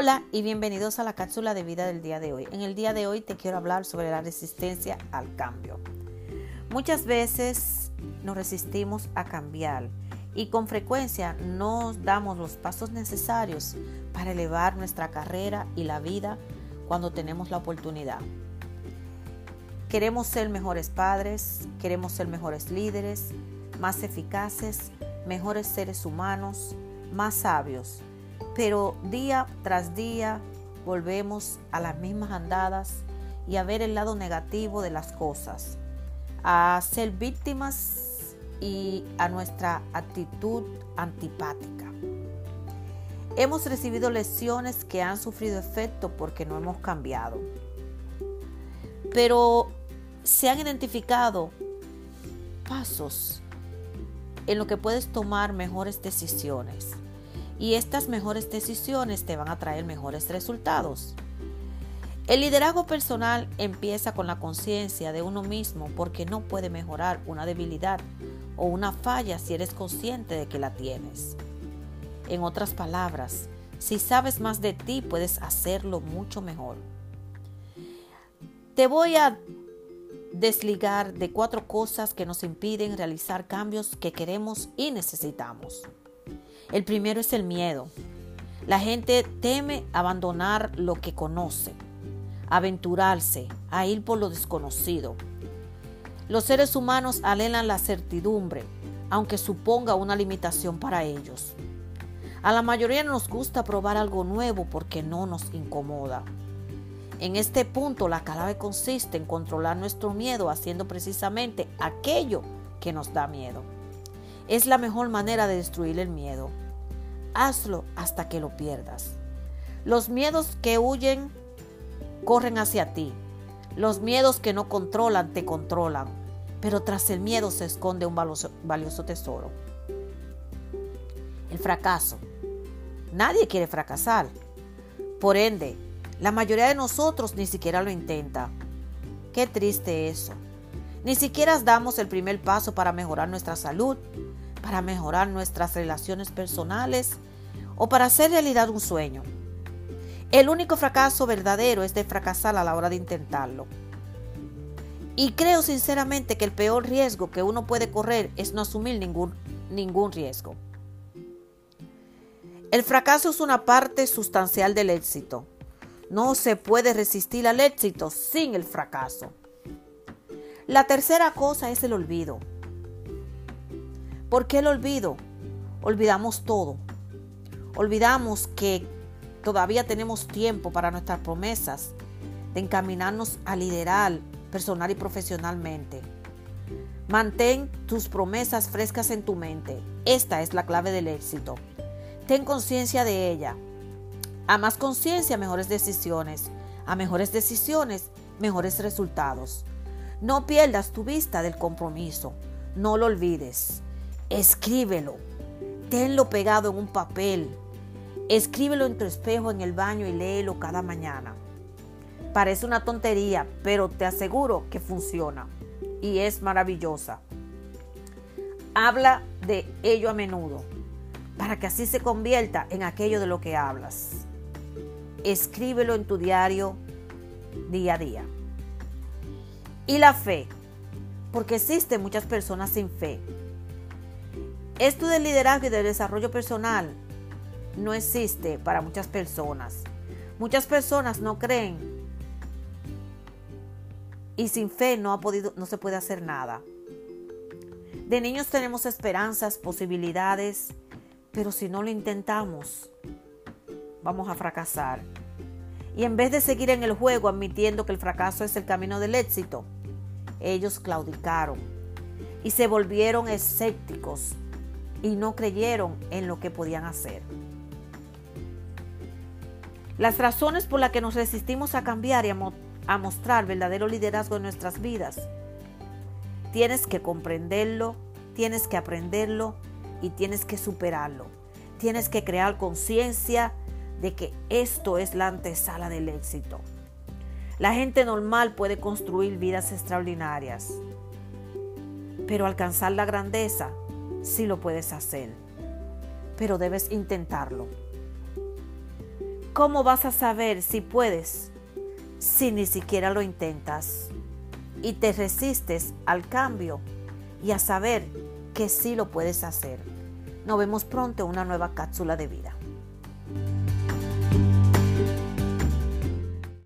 Hola y bienvenidos a la cápsula de vida del día de hoy. En el día de hoy te quiero hablar sobre la resistencia al cambio. Muchas veces nos resistimos a cambiar y con frecuencia no damos los pasos necesarios para elevar nuestra carrera y la vida cuando tenemos la oportunidad. Queremos ser mejores padres, queremos ser mejores líderes, más eficaces, mejores seres humanos, más sabios pero día tras día volvemos a las mismas andadas y a ver el lado negativo de las cosas, a ser víctimas y a nuestra actitud antipática. Hemos recibido lecciones que han sufrido efecto porque no hemos cambiado. Pero se han identificado pasos en lo que puedes tomar mejores decisiones y estas mejores decisiones te van a traer mejores resultados. El liderazgo personal empieza con la conciencia de uno mismo porque no puede mejorar una debilidad o una falla si eres consciente de que la tienes. En otras palabras, si sabes más de ti puedes hacerlo mucho mejor. Te voy a desligar de cuatro cosas que nos impiden realizar cambios que queremos y necesitamos. El primero es el miedo. La gente teme abandonar lo que conoce, aventurarse, a ir por lo desconocido. Los seres humanos anhelan la certidumbre, aunque suponga una limitación para ellos. A la mayoría nos gusta probar algo nuevo porque no nos incomoda. En este punto la clave consiste en controlar nuestro miedo haciendo precisamente aquello que nos da miedo. Es la mejor manera de destruir el miedo. Hazlo hasta que lo pierdas. Los miedos que huyen corren hacia ti. Los miedos que no controlan te controlan. Pero tras el miedo se esconde un valioso, tesoro. El fracaso. Nadie quiere fracasar. Por ende, la mayoría de nosotros ni siquiera lo intenta. Qué triste eso. Ni siquiera damos el primer paso para mejorar nuestra salud, para mejorar nuestras relaciones personales o para hacer realidad un sueño. El único fracaso verdadero es de fracasar a la hora de intentarlo. Y creo sinceramente que el peor riesgo que uno puede correr es no asumir ningún, ningún riesgo. El fracaso es una parte sustancial del éxito. No se puede resistir al éxito sin el fracaso. La tercera cosa es el olvido. ¿Por qué el olvido? Olvidamos todo. Olvidamos que todavía tenemos tiempo para nuestras promesas de encaminarnos a liderar personal y profesionalmente. Mantén tus promesas frescas en tu mente. Esta es la clave del éxito. Ten conciencia de ella. A más conciencia, mejores decisiones. A mejores decisiones, mejores resultados. No pierdas tu vista del compromiso. No lo olvides. Escríbelo. Tenlo pegado en un papel. Escríbelo en tu espejo en el baño y léelo cada mañana. Parece una tontería, pero te aseguro que funciona y es maravillosa. Habla de ello a menudo para que así se convierta en aquello de lo que hablas. Escríbelo en tu diario día a día. Y la fe, porque existen muchas personas sin fe esto del liderazgo y del desarrollo personal no existe para muchas personas. Muchas personas no creen y sin fe no, ha podido, no se puede hacer nada. De niños tenemos esperanzas, posibilidades, pero si no lo intentamos, vamos a fracasar. Y en vez de seguir en el juego admitiendo que el fracaso es el camino del éxito, ellos claudicaron y se volvieron escépticos y no creyeron en lo que podían hacer. Las razones por las que nos resistimos a cambiar y a, mostrar verdadero liderazgo en nuestras vidas. Tienes que comprenderlo, tienes que aprenderlo y tienes que superarlo. Tienes que crear conciencia de que esto es la antesala del éxito. La gente normal puede construir vidas extraordinarias, pero alcanzar la grandeza sí lo puedes hacer, pero debes intentarlo. cómo vas a saber si puedes si ni siquiera lo intentas y te resistes al cambio y a saber que sí lo puedes hacer? Nos vemos pronto en una nueva cápsula de vida.